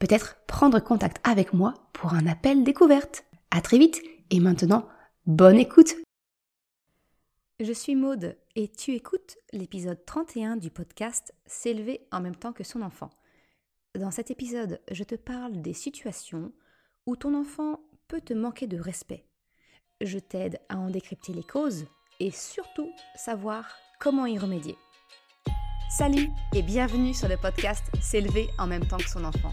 peut-être prendre contact avec moi pour un appel découverte. À très vite et maintenant, bonne écoute. Je suis Maude et tu écoutes l'épisode 31 du podcast S'élever en même temps que son enfant. Dans cet épisode, je te parle des situations où ton enfant peut te manquer de respect. Je t'aide à en décrypter les causes et surtout savoir comment y remédier. Salut et bienvenue sur le podcast S'élever en même temps que son enfant.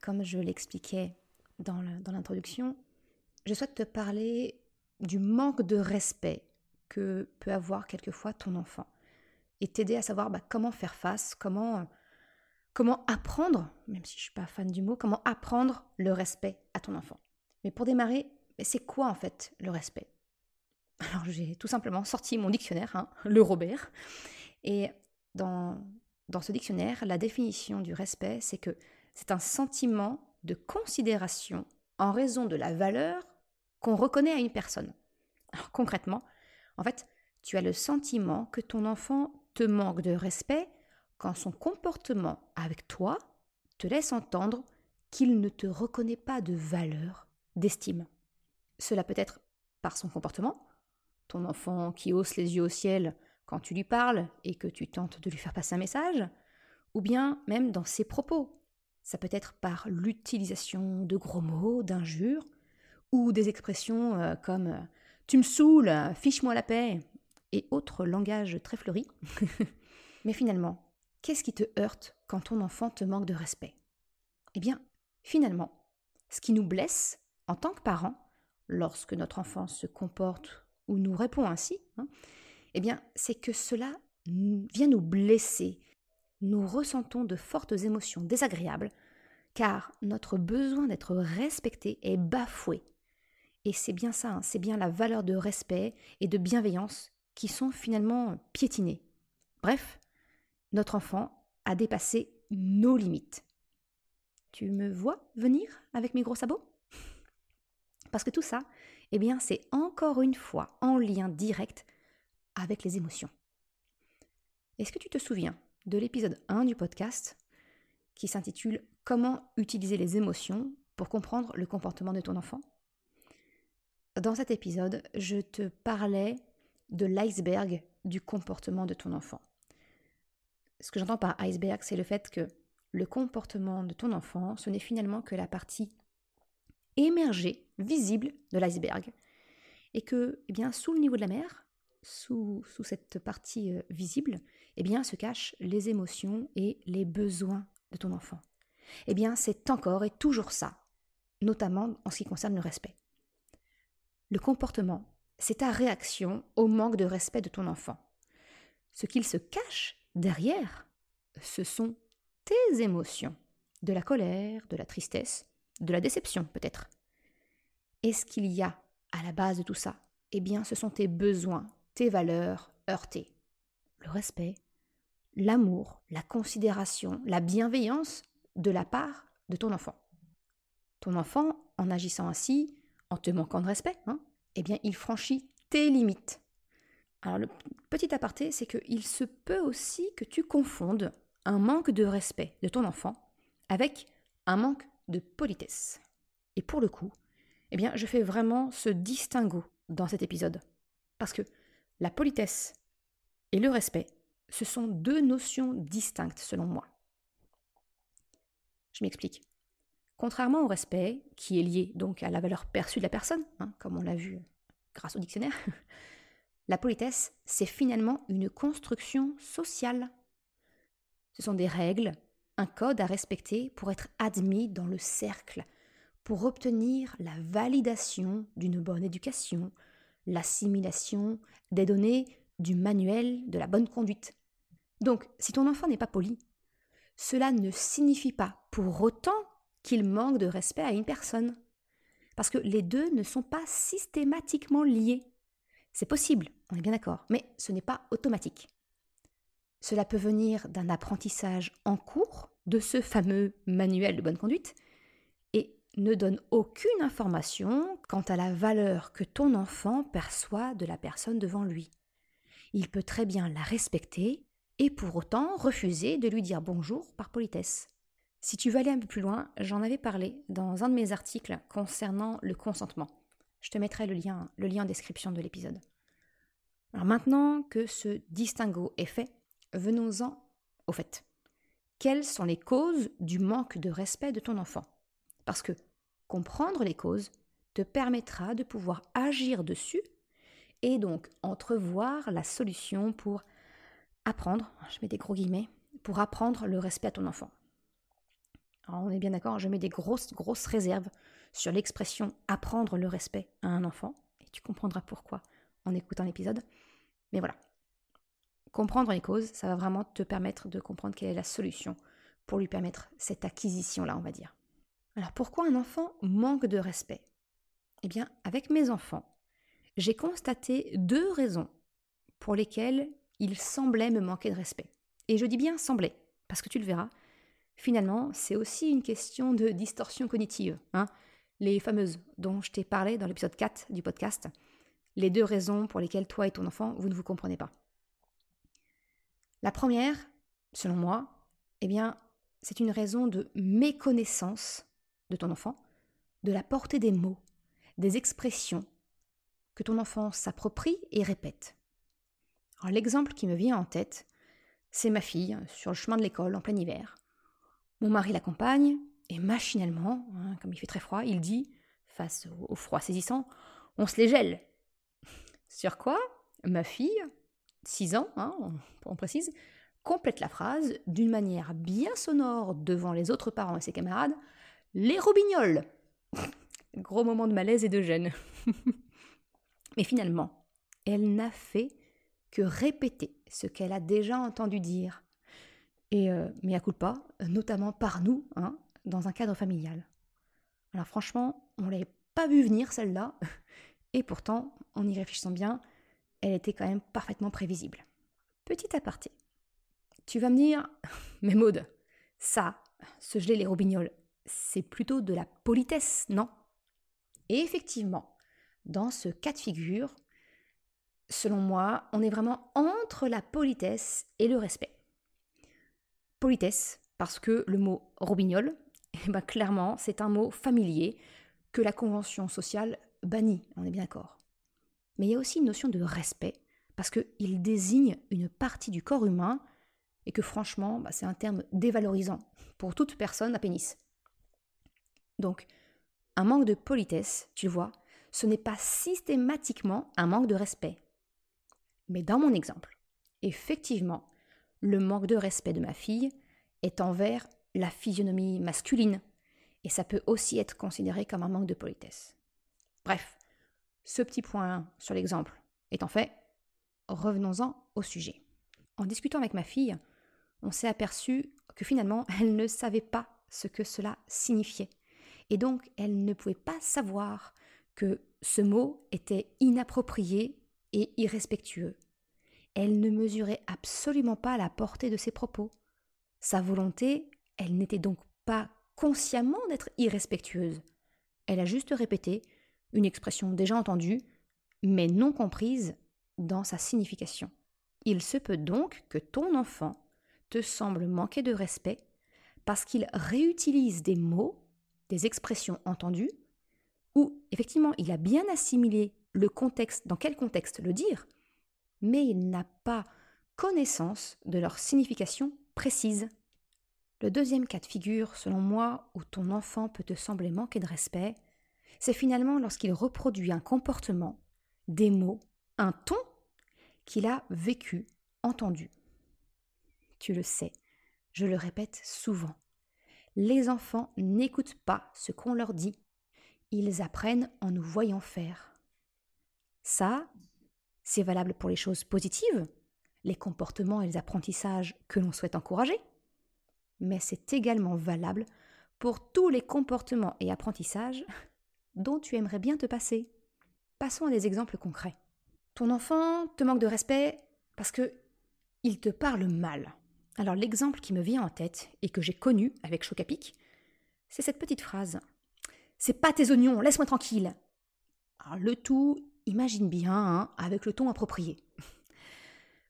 comme je l'expliquais dans l'introduction, je souhaite te parler du manque de respect que peut avoir quelquefois ton enfant et t'aider à savoir bah, comment faire face, comment, comment apprendre, même si je ne suis pas fan du mot, comment apprendre le respect à ton enfant. Mais pour démarrer, c'est quoi en fait le respect? Alors j'ai tout simplement sorti mon dictionnaire, hein, le Robert, et dans, dans ce dictionnaire, la définition du respect, c'est que c'est un sentiment de considération en raison de la valeur qu'on reconnaît à une personne. Concrètement, en fait, tu as le sentiment que ton enfant te manque de respect quand son comportement avec toi te laisse entendre qu'il ne te reconnaît pas de valeur, d'estime. Cela peut être par son comportement, ton enfant qui hausse les yeux au ciel quand tu lui parles et que tu tentes de lui faire passer un message, ou bien même dans ses propos. Ça peut être par l'utilisation de gros mots, d'injures, ou des expressions euh, comme euh, tu me saoules, fiche-moi la paix, et autres langages très fleuris. Mais finalement, qu'est-ce qui te heurte quand ton enfant te manque de respect? Eh bien, finalement, ce qui nous blesse en tant que parents, lorsque notre enfant se comporte ou nous répond ainsi, hein, eh bien, c'est que cela vient nous blesser. Nous ressentons de fortes émotions désagréables, car notre besoin d'être respecté est bafoué. Et c'est bien ça, hein, c'est bien la valeur de respect et de bienveillance qui sont finalement piétinées. Bref, notre enfant a dépassé nos limites. Tu me vois venir avec mes gros sabots? Parce que tout ça, eh bien, c'est encore une fois en lien direct avec les émotions. Est-ce que tu te souviens de l'épisode 1 du podcast qui s'intitule Comment utiliser les émotions pour comprendre le comportement de ton enfant? Dans cet épisode, je te parlais de l'iceberg du comportement de ton enfant. Ce que j'entends par iceberg, c'est le fait que le comportement de ton enfant, ce n'est finalement que la partie émergée, visible de l'iceberg. Et que, eh bien, sous le niveau de la mer, sous, cette partie euh, visible, eh bien, se cachent les émotions et les besoins de ton enfant. Eh bien, c'est encore et toujours ça, notamment en ce qui concerne le respect. Le comportement, c'est ta réaction au manque de respect de ton enfant. Ce qu'il se cache derrière, ce sont tes émotions, de la colère, de la tristesse, de la déception peut-être. Et ce qu'il y a à la base de tout ça Eh bien, ce sont tes besoins, valeurs heurtées. Le respect, l'amour, la considération, la bienveillance de la part de ton enfant. Ton enfant, en agissant ainsi, en te manquant de respect, hein, eh bien, il franchit tes limites. Alors, le petit aparté, c'est qu'il se peut aussi que tu confondes un manque de respect de ton enfant avec un manque de politesse. Et pour le coup, eh bien, je fais vraiment ce distinguo dans cet épisode. Parce que la politesse et le respect, ce sont deux notions distinctes selon moi. Je m'explique. Contrairement au respect, qui est lié donc à la valeur perçue de la personne, hein, comme on l'a vu grâce au dictionnaire, la politesse, c'est finalement une construction sociale. Ce sont des règles, un code à respecter pour être admis dans le cercle, pour obtenir la validation d'une bonne éducation, l'assimilation des données du manuel de la bonne conduite. Donc, si ton enfant n'est pas poli, cela ne signifie pas pour autant qu'il manque de respect à une personne. Parce que les deux ne sont pas systématiquement liés. C'est possible, on est bien d'accord, mais ce n'est pas automatique. Cela peut venir d'un apprentissage en cours de ce fameux manuel de bonne conduite ne donne aucune information quant à la valeur que ton enfant perçoit de la personne devant lui. Il peut très bien la respecter et pour autant refuser de lui dire bonjour par politesse. Si tu veux aller un peu plus loin, j'en avais parlé dans un de mes articles concernant le consentement. Je te mettrai le lien, le lien en description de l'épisode. Alors maintenant que ce distinguo est fait, venons-en au fait. Quelles sont les causes du manque de respect de ton enfant? Parce que comprendre les causes te permettra de pouvoir agir dessus et donc entrevoir la solution pour apprendre, je mets des gros guillemets, pour apprendre le respect à ton enfant. Alors on est bien d'accord, je mets des grosses, grosses réserves sur l'expression apprendre le respect à un enfant, et tu comprendras pourquoi en écoutant l'épisode. Mais voilà, comprendre les causes, ça va vraiment te permettre de comprendre quelle est la solution pour lui permettre cette acquisition-là, on va dire. Alors pourquoi un enfant manque de respect? Eh bien, avec mes enfants, j'ai constaté deux raisons pour lesquelles il semblait me manquer de respect. Et je dis bien semblait, parce que tu le verras, finalement, c'est aussi une question de distorsion cognitive. Hein les fameuses dont je t'ai parlé dans l'épisode 4 du podcast, les deux raisons pour lesquelles toi et ton enfant, vous ne vous comprenez pas. La première, selon moi, eh bien, c'est une raison de méconnaissance de ton enfant, de la portée des mots, des expressions que ton enfant s'approprie et répète. l'exemple qui me vient en tête, c'est ma fille sur le chemin de l'école en plein hiver. Mon mari l'accompagne et machinalement, hein, comme il fait très froid, il dit, face au, froid saisissant, on se les gèle. Sur quoi ma fille, 6 ans, hein, on précise, complète la phrase d'une manière bien sonore devant les autres parents et ses camarades, les robignoles. Gros moment de malaise et de gêne. Mais finalement, elle n'a fait que répéter ce qu'elle a déjà entendu dire. Et euh, mais à coup de pas, notamment par nous, hein, dans un cadre familial. Alors franchement, on l'avait pas vu venir celle-là, et pourtant, en y réfléchissant bien, elle était quand même parfaitement prévisible. Petit aparté. Tu vas me dire, mais Maude, ça, se geler les robignoles, c'est plutôt de la politesse, non? Et effectivement, dans ce cas de figure, selon moi, on est vraiment entre la politesse et le respect. Politesse, parce que le mot robignol, eh ben clairement, c'est un mot familier que la convention sociale bannit, on est bien d'accord. Mais il y a aussi une notion de respect, parce qu'il désigne une partie du corps humain, et que franchement, bah, c'est un terme dévalorisant pour toute personne à pénis. Donc, un manque de politesse, tu vois, ce n'est pas systématiquement un manque de respect. Mais dans mon exemple, effectivement, le manque de respect de ma fille est envers la physionomie masculine, et ça peut aussi être considéré comme un manque de politesse. Bref, ce petit point sur l'exemple étant fait, revenons-en au sujet. En discutant avec ma fille, on s'est aperçu que finalement, elle ne savait pas ce que cela signifiait. Et donc, elle ne pouvait pas savoir que ce mot était inapproprié et irrespectueux. Elle ne mesurait absolument pas la portée de ses propos. Sa volonté, elle n'était donc pas consciemment d'être irrespectueuse. Elle a juste répété une expression déjà entendue, mais non comprise dans sa signification. Il se peut donc que ton enfant te semble manquer de respect parce qu'il réutilise des mots, des expressions entendues, où effectivement il a bien assimilé le contexte, dans quel contexte le dire, mais il n'a pas connaissance de leur signification précise. Le deuxième cas de figure, selon moi, où ton enfant peut te sembler manquer de respect, c'est finalement lorsqu'il reproduit un comportement, des mots, un ton qu'il a vécu, entendu. Tu le sais, je le répète souvent. Les enfants n'écoutent pas ce qu'on leur dit. Ils apprennent en nous voyant faire. Ça, c'est valable pour les choses positives, les comportements et les apprentissages que l'on souhaite encourager. Mais c'est également valable pour tous les comportements et apprentissages dont tu aimerais bien te passer. Passons à des exemples concrets. Ton enfant te manque de respect parce que il te parle mal. Alors l'exemple qui me vient en tête et que j'ai connu avec Chocapic, c'est cette petite phrase. C'est pas tes oignons, laisse-moi tranquille. Le tout, imagine bien, hein, avec le ton approprié.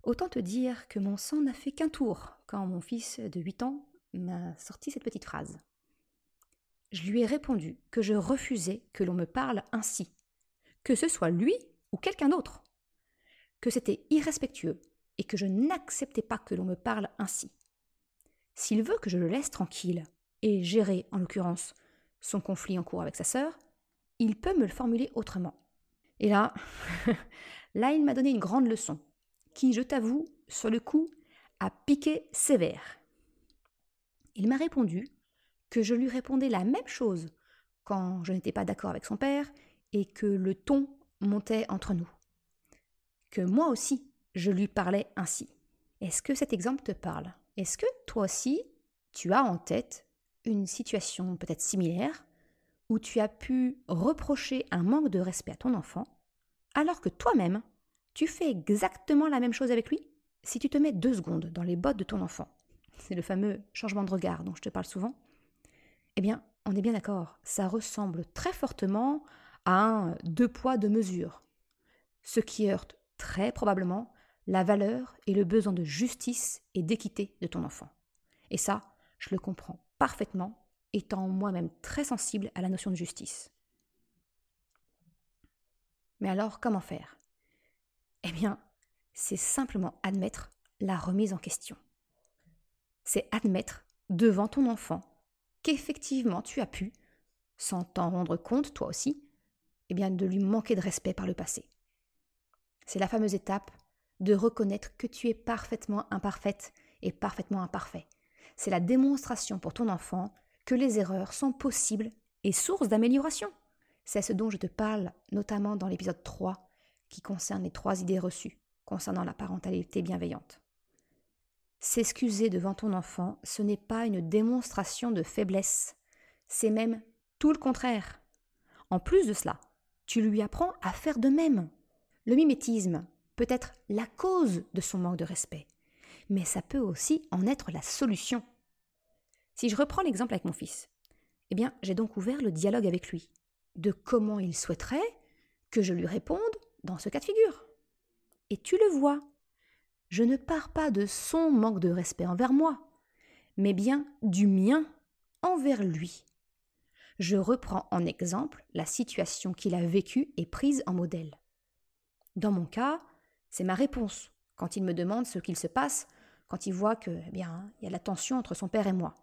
Autant te dire que mon sang n'a fait qu'un tour quand mon fils de 8 ans m'a sorti cette petite phrase. Je lui ai répondu que je refusais que l'on me parle ainsi, que ce soit lui ou quelqu'un d'autre, que c'était irrespectueux et que je n'acceptais pas que l'on me parle ainsi. S'il veut que je le laisse tranquille et gérer, en l'occurrence, son conflit en cours avec sa sœur, il peut me le formuler autrement. Et là, là, il m'a donné une grande leçon, qui, je t'avoue, sur le coup, a piqué sévère. Il m'a répondu que je lui répondais la même chose quand je n'étais pas d'accord avec son père et que le ton montait entre nous. Que moi aussi, je lui parlais ainsi. Est-ce que cet exemple te parle? Est-ce que toi aussi, tu as en tête une situation peut-être similaire où tu as pu reprocher un manque de respect à ton enfant, alors que toi-même, tu fais exactement la même chose avec lui? Si tu te mets deux secondes dans les bottes de ton enfant, c'est le fameux changement de regard dont je te parle souvent, eh bien, on est bien d'accord, ça ressemble très fortement à un deux poids, deux mesures, ce qui heurte très probablement la valeur et le besoin de justice et d'équité de ton enfant. Et ça, je le comprends parfaitement, étant moi-même très sensible à la notion de justice. Mais alors, comment faire? Eh bien, c'est simplement admettre la remise en question. C'est admettre devant ton enfant qu'effectivement tu as pu, sans t'en rendre compte toi aussi, eh bien de lui manquer de respect par le passé. C'est la fameuse étape de reconnaître que tu es parfaitement imparfaite et parfaitement imparfait. C'est la démonstration pour ton enfant que les erreurs sont possibles et source d'amélioration. C'est ce dont je te parle notamment dans l'épisode 3 qui concerne les trois idées reçues concernant la parentalité bienveillante. S'excuser devant ton enfant, ce n'est pas une démonstration de faiblesse, c'est même tout le contraire. En plus de cela, tu lui apprends à faire de même. Le mimétisme peut être la cause de son manque de respect, mais ça peut aussi en être la solution. Si je reprends l'exemple avec mon fils, eh bien, j'ai donc ouvert le dialogue avec lui de comment il souhaiterait que je lui réponde dans ce cas de figure. Et tu le vois, je ne pars pas de son manque de respect envers moi, mais bien du mien envers lui. Je reprends en exemple la situation qu'il a vécue et prise en modèle. Dans mon cas, c'est ma réponse quand il me demande ce qu'il se passe quand il voit que, eh bien, il y a la tension entre son père et moi.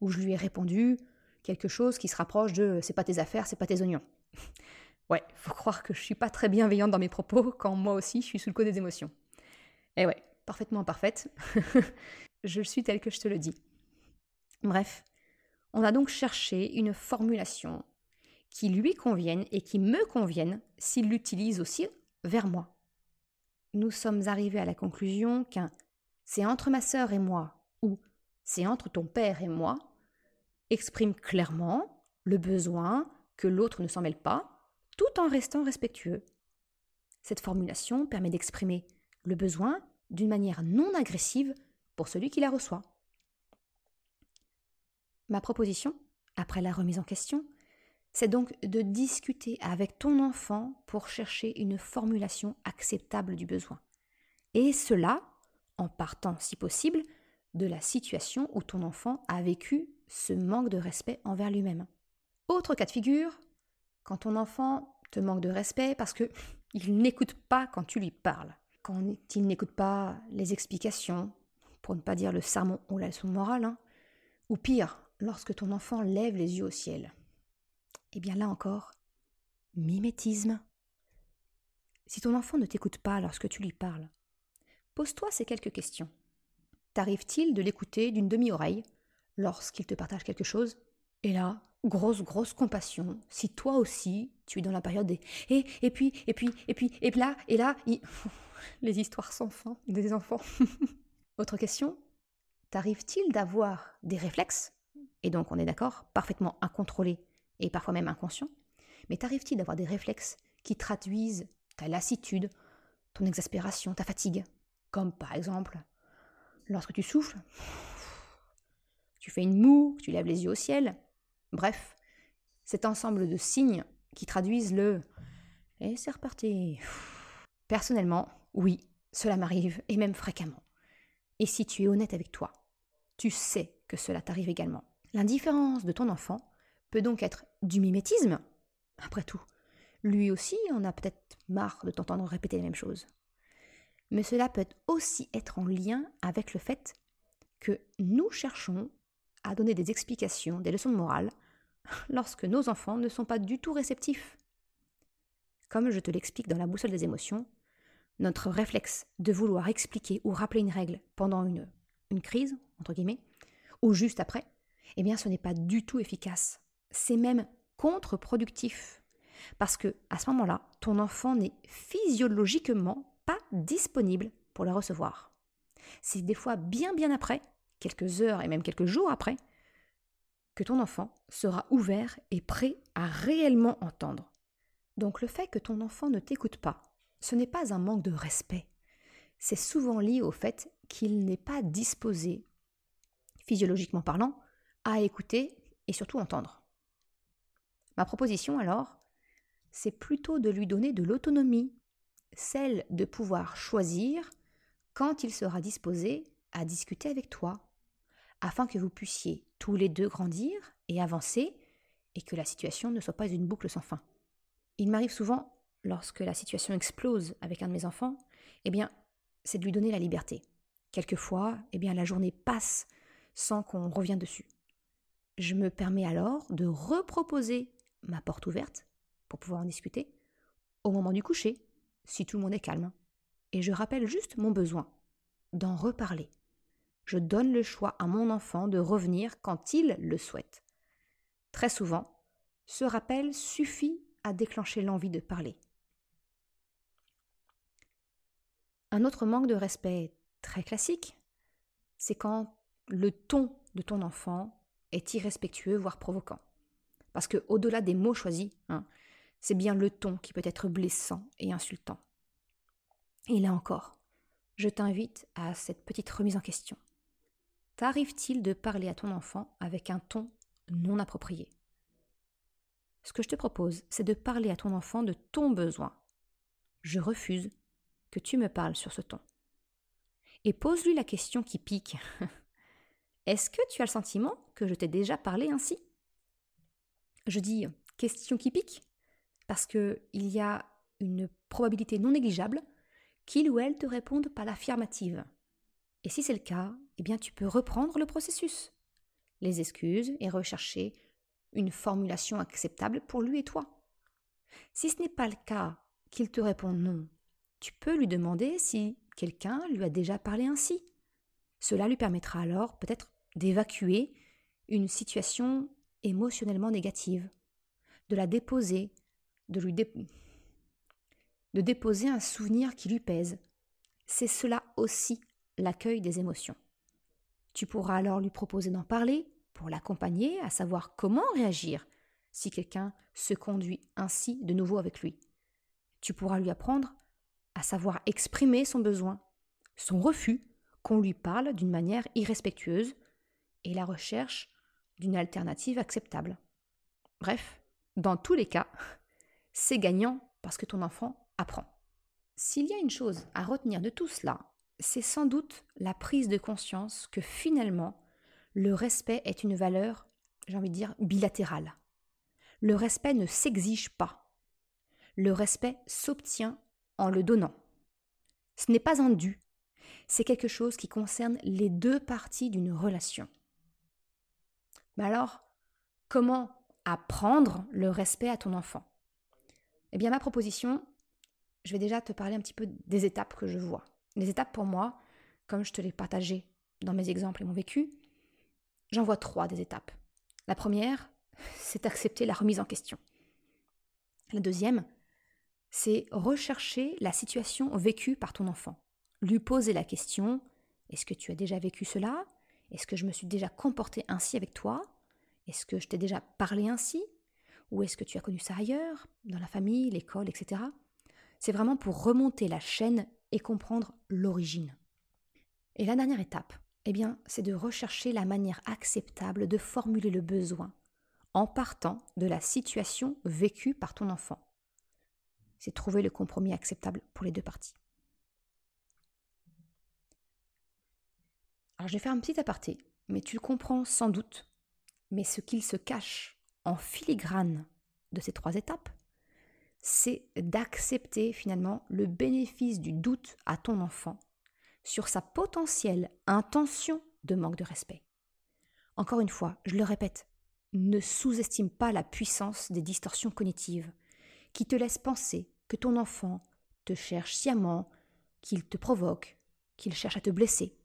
Où je lui ai répondu quelque chose qui se rapproche de c'est pas tes affaires, c'est pas tes oignons. ouais, faut croire que je suis pas très bienveillante dans mes propos quand moi aussi je suis sous le coup des émotions. Eh ouais, parfaitement parfaite. je suis telle que je te le dis. Bref, on a donc cherché une formulation qui lui convienne et qui me convienne s'il l'utilise aussi vers moi. Nous sommes arrivés à la conclusion qu'un c'est entre ma sœur et moi ou c'est entre ton père et moi exprime clairement le besoin que l'autre ne s'en mêle pas, tout en restant respectueux. Cette formulation permet d'exprimer le besoin d'une manière non agressive pour celui qui la reçoit. Ma proposition, après la remise en question, c'est donc de discuter avec ton enfant pour chercher une formulation acceptable du besoin. Et cela en partant, si possible, de la situation où ton enfant a vécu ce manque de respect envers lui-même. Autre cas de figure, quand ton enfant te manque de respect parce que il n'écoute pas quand tu lui parles quand il n'écoute pas les explications, pour ne pas dire le sermon ou la leçon morale, hein, Ou pire, lorsque ton enfant lève les yeux au ciel. Eh bien là encore, mimétisme. Si ton enfant ne t'écoute pas lorsque tu lui parles, pose-toi ces quelques questions. T'arrive-t-il de l'écouter d'une demi-oreille lorsqu'il te partage quelque chose? Et là, grosse, grosse compassion, si toi aussi tu es dans la période des et, et puis, et puis, et puis, et là, et là, les histoires sans fin des enfants. Autre question T'arrive-t-il d'avoir des réflexes, et donc on est d'accord, parfaitement incontrôlés et parfois même inconscients, mais t'arrive-t-il d'avoir des réflexes qui traduisent ta lassitude, ton exaspération, ta fatigue? Comme par exemple, lorsque tu souffles, tu fais une moue, tu lèves les yeux au ciel, Bref, cet ensemble de signes qui traduisent le et c'est reparti. Personnellement, oui, cela m'arrive, et même fréquemment. Et si tu es honnête avec toi, tu sais que cela t'arrive également. L'indifférence de ton enfant peut donc être du mimétisme. Après tout, lui aussi en a peut-être marre de t'entendre répéter les mêmes choses. Mais cela peut aussi être en lien avec le fait que nous cherchons à donner des explications, des leçons de morale, lorsque nos enfants ne sont pas du tout réceptifs. Comme je te l'explique dans la boussole des émotions, notre réflexe de vouloir expliquer ou rappeler une règle pendant une, une crise, entre guillemets, ou juste après, eh bien ce n'est pas du tout efficace. C'est même contre-productif. Parce que à ce moment-là, ton enfant n'est physiologiquement pas disponible pour la recevoir. C'est des fois bien bien après quelques heures et même quelques jours après, que ton enfant sera ouvert et prêt à réellement entendre. Donc le fait que ton enfant ne t'écoute pas, ce n'est pas un manque de respect. C'est souvent lié au fait qu'il n'est pas disposé, physiologiquement parlant, à écouter et surtout entendre. Ma proposition alors, c'est plutôt de lui donner de l'autonomie, celle de pouvoir choisir quand il sera disposé à discuter avec toi, afin que vous puissiez tous les deux grandir et avancer et que la situation ne soit pas une boucle sans fin. Il m'arrive souvent, lorsque la situation explose avec un de mes enfants, eh bien, c'est de lui donner la liberté. Quelquefois, eh bien, la journée passe sans qu'on revienne dessus. Je me permets alors de reproposer ma porte ouverte pour pouvoir en discuter au moment du coucher, si tout le monde est calme. Et je rappelle juste mon besoin d'en reparler je donne le choix à mon enfant de revenir quand il le souhaite. Très souvent, ce rappel suffit à déclencher l'envie de parler. Un autre manque de respect très classique, c'est quand le ton de ton enfant est irrespectueux, voire provoquant. Parce que au-delà des mots choisis, hein, c'est bien le ton qui peut être blessant et insultant. Et là encore, je t'invite à cette petite remise en question. T'arrive-t-il de parler à ton enfant avec un ton non approprié? Ce que je te propose, c'est de parler à ton enfant de ton besoin. Je refuse que tu me parles sur ce ton. Et pose-lui la question qui pique. Est-ce que tu as le sentiment que je t'ai déjà parlé ainsi? Je dis question qui pique parce qu'il y a une probabilité non négligeable qu'il ou elle te réponde par l'affirmative. Et si c'est le cas, eh bien tu peux reprendre le processus, les excuses et rechercher une formulation acceptable pour lui et toi. Si ce n'est pas le cas, qu'il te réponde non, tu peux lui demander si quelqu'un lui a déjà parlé ainsi. Cela lui permettra alors peut-être d'évacuer une situation émotionnellement négative, de la déposer, de lui déposer un souvenir qui lui pèse. C'est cela aussi l'accueil des émotions. Tu pourras alors lui proposer d'en parler pour l'accompagner à savoir comment réagir si quelqu'un se conduit ainsi de nouveau avec lui. Tu pourras lui apprendre à savoir exprimer son besoin, son refus qu'on lui parle d'une manière irrespectueuse et la recherche d'une alternative acceptable. Bref, dans tous les cas, c'est gagnant parce que ton enfant apprend. S'il y a une chose à retenir de tout cela, c'est sans doute la prise de conscience que finalement, le respect est une valeur, j'ai envie de dire, bilatérale. Le respect ne s'exige pas. Le respect s'obtient en le donnant. Ce n'est pas un dû, c'est quelque chose qui concerne les deux parties d'une relation. Mais alors, comment apprendre le respect à ton enfant? Eh bien, ma proposition, je vais déjà te parler un petit peu des étapes que je vois. Les étapes pour moi, comme je te l'ai partagé dans mes exemples et mon vécu, j'en vois trois des étapes. La première, c'est accepter la remise en question. La deuxième, c'est rechercher la situation vécue par ton enfant. Lui poser la question est-ce que tu as déjà vécu cela? Est-ce que je me suis déjà comporté ainsi avec toi? Est-ce que je t'ai déjà parlé ainsi? Ou est-ce que tu as connu ça ailleurs, dans la famille, l'école, etc. C'est vraiment pour remonter la chaîne et comprendre l'origine. Et la dernière étape, eh bien, c'est de rechercher la manière acceptable de formuler le besoin en partant de la situation vécue par ton enfant. C'est trouver le compromis acceptable pour les deux parties. Alors je vais faire un petit aparté, mais tu le comprends sans doute. Mais ce qu'il se cache en filigrane de ces trois étapes, c'est d'accepter finalement le bénéfice du doute à ton enfant sur sa potentielle intention de manque de respect. Encore une fois, je le répète, ne sous-estime pas la puissance des distorsions cognitives qui te laissent penser que ton enfant te cherche sciemment, qu'il te provoque, qu'il cherche à te blesser.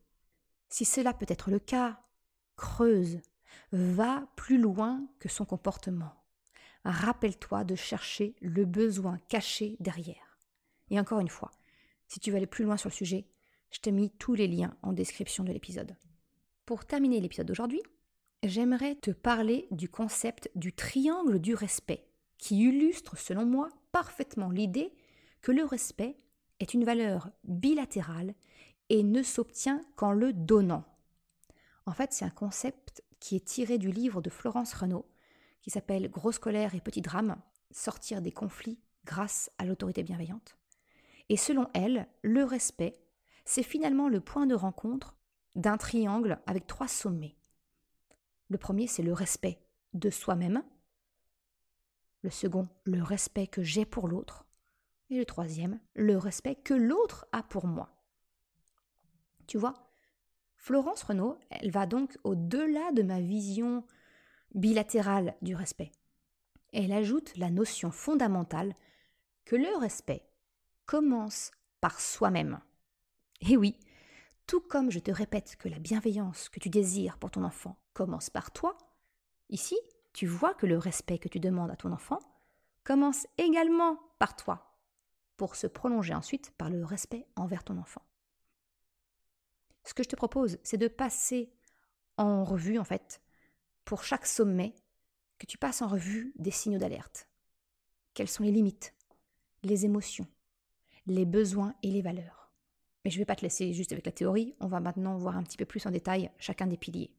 Si cela peut être le cas, creuse, va plus loin que son comportement. Rappelle-toi de chercher le besoin caché derrière. Et encore une fois, si tu veux aller plus loin sur le sujet, je t'ai mis tous les liens en description de l'épisode. Pour terminer l'épisode d'aujourd'hui, j'aimerais te parler du concept du triangle du respect, qui illustre selon moi parfaitement l'idée que le respect est une valeur bilatérale et ne s'obtient qu'en le donnant. En fait, c'est un concept qui est tiré du livre de Florence Renaud, qui s'appelle Grosse colère et petit drame, sortir des conflits grâce à l'autorité bienveillante. Et selon elle, le respect c'est finalement le point de rencontre d'un triangle avec trois sommets. Le premier, c'est le respect de soi-même. Le second, le respect que j'ai pour l'autre. Et le troisième, le respect que l'autre a pour moi. Tu vois, Florence Renaud, elle va donc au-delà de ma vision bilatérale du respect. Elle ajoute la notion fondamentale que le respect commence par soi-même. Et oui, tout comme je te répète que la bienveillance que tu désires pour ton enfant commence par toi, ici, tu vois que le respect que tu demandes à ton enfant commence également par toi, pour se prolonger ensuite par le respect envers ton enfant. Ce que je te propose, c'est de passer en revue, en fait, pour chaque sommet, que tu passes en revue des signaux d'alerte. Quelles sont les limites, les émotions, les besoins et les valeurs. Mais je ne vais pas te laisser juste avec la théorie, on va maintenant voir un petit peu plus en détail chacun des piliers.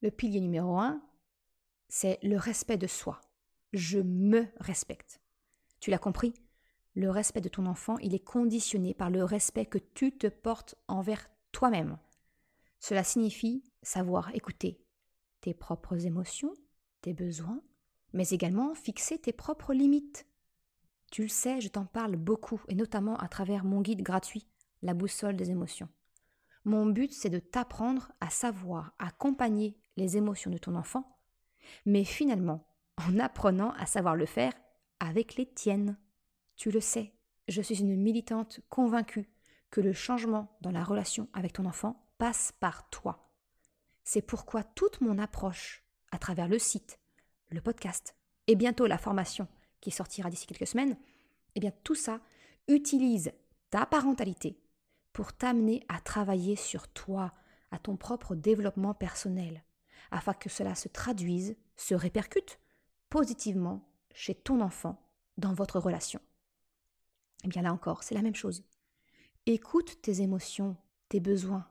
Le pilier numéro un, c'est le respect de soi. Je me respecte. Tu l'as compris? Le respect de ton enfant, il est conditionné par le respect que tu te portes envers toi-même. Cela signifie savoir écouter tes propres émotions, tes besoins, mais également fixer tes propres limites. Tu le sais, je t'en parle beaucoup, et notamment à travers mon guide gratuit, La boussole des émotions. Mon but, c'est de t'apprendre à savoir accompagner les émotions de ton enfant, mais finalement, en apprenant à savoir le faire avec les tiennes. Tu le sais, je suis une militante convaincue que le changement dans la relation avec ton enfant passe par toi. C'est pourquoi toute mon approche, à travers le site, le podcast et bientôt la formation qui sortira d'ici quelques semaines, eh bien tout ça utilise ta parentalité pour t'amener à travailler sur toi, à ton propre développement personnel, afin que cela se traduise, se répercute positivement chez ton enfant dans votre relation. Eh bien là encore, c'est la même chose. Écoute tes émotions, tes besoins.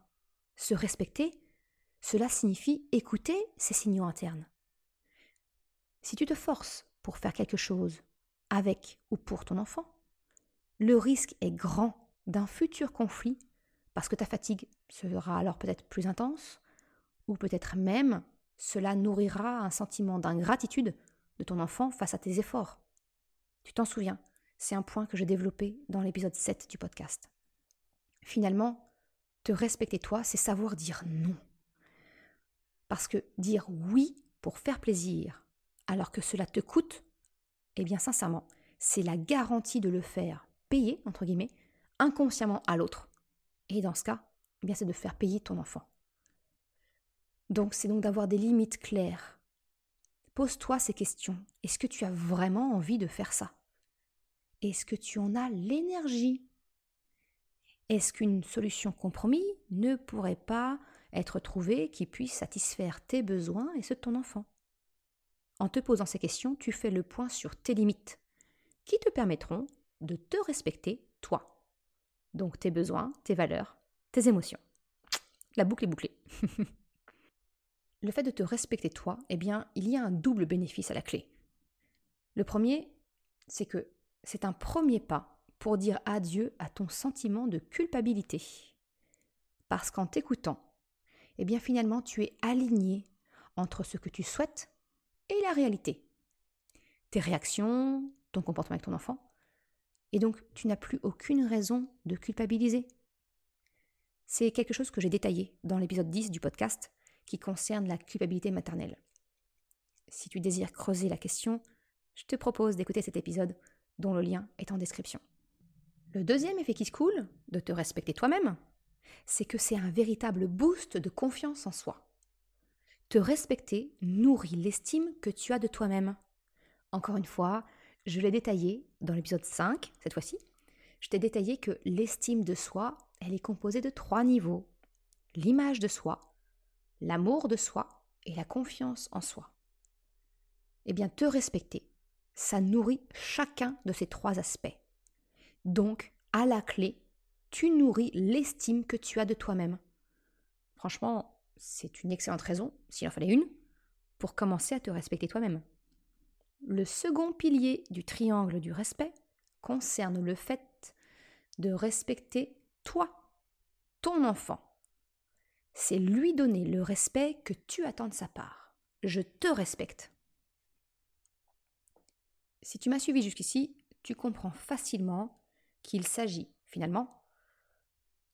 Se respecter, cela signifie écouter ses signaux internes. Si tu te forces pour faire quelque chose avec ou pour ton enfant, le risque est grand d'un futur conflit parce que ta fatigue sera alors peut-être plus intense ou peut-être même cela nourrira un sentiment d'ingratitude de ton enfant face à tes efforts. Tu t'en souviens, c'est un point que j'ai développé dans l'épisode 7 du podcast. Finalement, te respecter toi, c'est savoir dire non. Parce que dire oui pour faire plaisir, alors que cela te coûte, eh bien sincèrement, c'est la garantie de le faire payer, entre guillemets, inconsciemment à l'autre. Et dans ce cas, eh bien c'est de faire payer ton enfant. Donc c'est donc d'avoir des limites claires. Pose-toi ces questions. Est-ce que tu as vraiment envie de faire ça? Est-ce que tu en as l'énergie? Est-ce qu'une solution compromis ne pourrait pas être trouvée qui puisse satisfaire tes besoins et ceux de ton enfant? En te posant ces questions, tu fais le point sur tes limites, qui te permettront de te respecter toi. Donc tes besoins, tes valeurs, tes émotions. La boucle est bouclée. le fait de te respecter toi, eh bien, il y a un double bénéfice à la clé. Le premier, c'est que c'est un premier pas pour dire adieu à ton sentiment de culpabilité. Parce qu'en t'écoutant, eh bien finalement tu es aligné entre ce que tu souhaites et la réalité. Tes réactions, ton comportement avec ton enfant. Et donc tu n'as plus aucune raison de culpabiliser. C'est quelque chose que j'ai détaillé dans l'épisode 10 du podcast qui concerne la culpabilité maternelle. Si tu désires creuser la question, je te propose d'écouter cet épisode dont le lien est en description. Le deuxième effet qui se coule, de te respecter toi-même, c'est que c'est un véritable boost de confiance en soi. Te respecter nourrit l'estime que tu as de toi-même. Encore une fois, je l'ai détaillé dans l'épisode 5, cette fois-ci. Je t'ai détaillé que l'estime de soi, elle est composée de trois niveaux. L'image de soi, l'amour de soi et la confiance en soi. Eh bien, te respecter, ça nourrit chacun de ces trois aspects. Donc, à la clé, tu nourris l'estime que tu as de toi-même. Franchement, c'est une excellente raison, s'il en fallait une, pour commencer à te respecter toi-même. Le second pilier du triangle du respect concerne le fait de respecter toi, ton enfant c'est lui donner le respect que tu attends de sa part. Je te respecte. Si tu m'as suivi jusqu'ici, tu comprends facilement qu'il s'agit, finalement,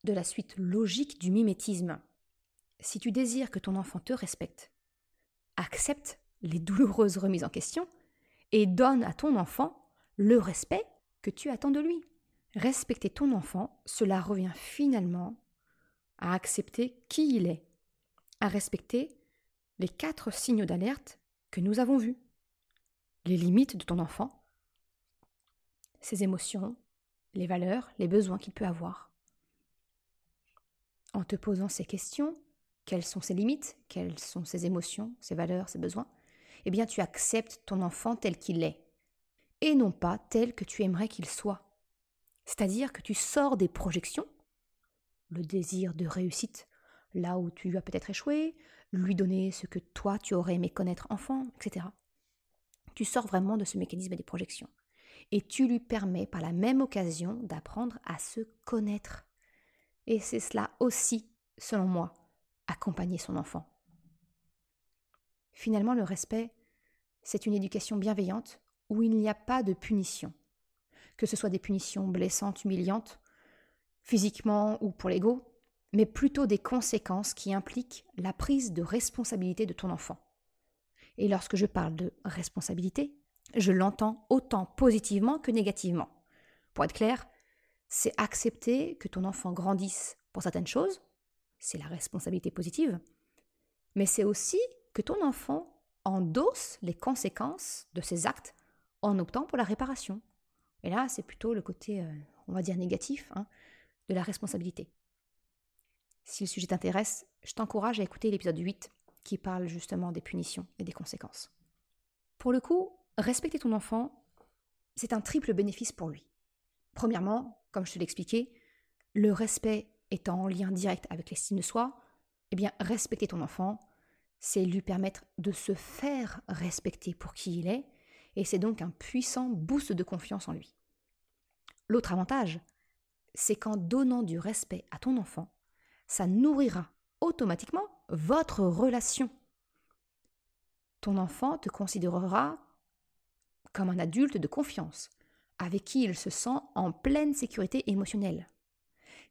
de la suite logique du mimétisme. Si tu désires que ton enfant te respecte, accepte les douloureuses remises en question et donne à ton enfant le respect que tu attends de lui. Respecter ton enfant, cela revient finalement à accepter qui il est, à respecter les quatre signaux d'alerte que nous avons vus, les limites de ton enfant, ses émotions, les valeurs, les besoins qu'il peut avoir. En te posant ces questions, quelles sont ses limites, quelles sont ses émotions, ses valeurs, ses besoins, eh bien tu acceptes ton enfant tel qu'il est, et non pas tel que tu aimerais qu'il soit. C'est-à-dire que tu sors des projections le désir de réussite là où tu as peut-être échoué, lui donner ce que toi tu aurais aimé connaître enfant, etc. Tu sors vraiment de ce mécanisme des projections. Et tu lui permets par la même occasion d'apprendre à se connaître. Et c'est cela aussi, selon moi, accompagner son enfant. Finalement, le respect, c'est une éducation bienveillante où il n'y a pas de punition. Que ce soit des punitions blessantes, humiliantes, physiquement ou pour l'ego, mais plutôt des conséquences qui impliquent la prise de responsabilité de ton enfant. Et lorsque je parle de responsabilité, je l'entends autant positivement que négativement. Pour être clair, c'est accepter que ton enfant grandisse pour certaines choses, c'est la responsabilité positive, mais c'est aussi que ton enfant endosse les conséquences de ses actes en optant pour la réparation. Et là, c'est plutôt le côté, euh, on va dire, négatif, hein, de la responsabilité. Si le sujet t'intéresse, je t'encourage à écouter l'épisode 8 qui parle justement des punitions et des conséquences. Pour le coup, respecter ton enfant, c'est un triple bénéfice pour lui. Premièrement, comme je te l'expliquais, le respect étant en lien direct avec l'estime de soi, eh bien, respecter ton enfant, c'est lui permettre de se faire respecter pour qui il est, et c'est donc un puissant boost de confiance en lui. L'autre avantage, c'est qu'en donnant du respect à ton enfant, ça nourrira automatiquement votre relation. Ton enfant te considérera comme un adulte de confiance, avec qui il se sent en pleine sécurité émotionnelle.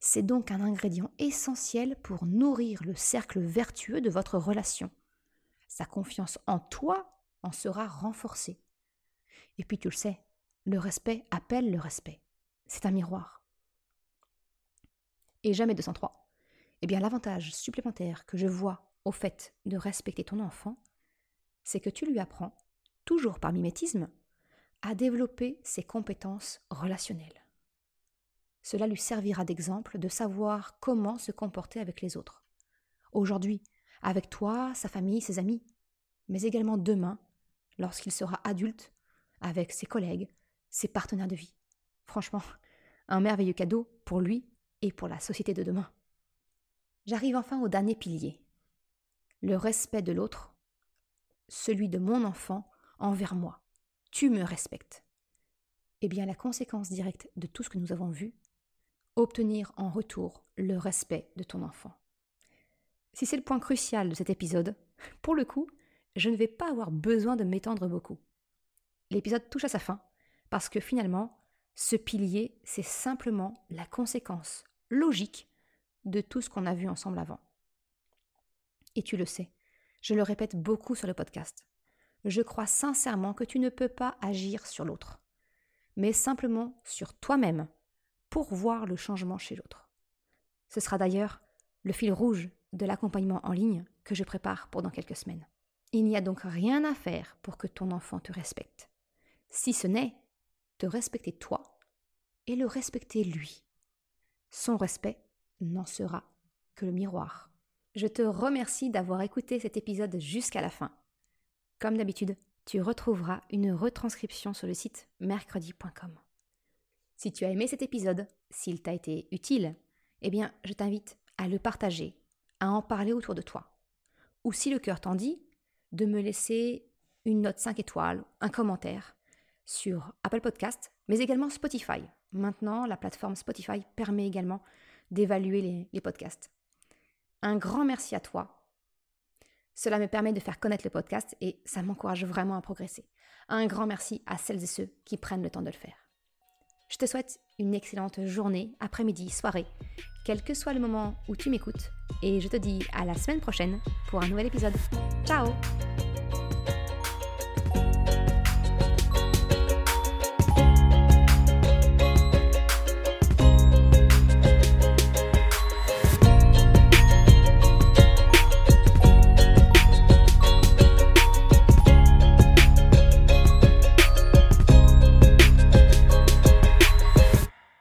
C'est donc un ingrédient essentiel pour nourrir le cercle vertueux de votre relation. sa confiance en toi en sera renforcée. Et puis tu le sais, le respect appelle le respect. C'est un miroir. Et jamais 203. Eh bien l'avantage supplémentaire que je vois au fait de respecter ton enfant, c'est que tu lui apprends, toujours par mimétisme, à développer ses compétences relationnelles. Cela lui servira d'exemple de savoir comment se comporter avec les autres. Aujourd'hui, avec toi, sa famille, ses amis, mais également demain, lorsqu'il sera adulte, avec ses collègues, ses partenaires de vie. Franchement, un merveilleux cadeau pour lui et pour la société de demain. J'arrive enfin au dernier pilier. Le respect de l'autre, celui de mon enfant envers moi. Tu me respectes. Eh bien, la conséquence directe de tout ce que nous avons vu, obtenir en retour le respect de ton enfant. Si c'est le point crucial de cet épisode, pour le coup, je ne vais pas avoir besoin de m'étendre beaucoup. L'épisode touche à sa fin, parce que finalement, ce pilier, c'est simplement la conséquence logique de tout ce qu'on a vu ensemble avant. Et tu le sais, je le répète beaucoup sur le podcast. Je crois sincèrement que tu ne peux pas agir sur l'autre, mais simplement sur toi-même pour voir le changement chez l'autre. Ce sera d'ailleurs le fil rouge de l'accompagnement en ligne que je prépare pour quelques semaines. Il n'y a donc rien à faire pour que ton enfant te respecte, si ce n'est te respecter toi et le respecter lui. Son respect n'en sera que le miroir. Je te remercie d'avoir écouté cet épisode jusqu'à la fin. Comme d'habitude, tu retrouveras une retranscription sur le site mercredi.com. Si tu as aimé cet épisode, s'il t'a été utile, eh bien, je t'invite à le partager à en parler autour de toi. Ou si le cœur t'en dit, de me laisser une note 5 étoiles, un commentaire sur Apple Podcast, mais également Spotify. Maintenant, la plateforme Spotify permet également d'évaluer les, podcasts. Un grand merci à toi. Cela me permet de faire connaître le podcast et ça m'encourage vraiment à progresser. Un grand merci à celles et ceux qui prennent le temps de le faire. Je te souhaite une excellente journée, après-midi, soirée, quel que soit le moment où tu m'écoutes, et je te dis à la semaine prochaine pour un nouvel épisode. Ciao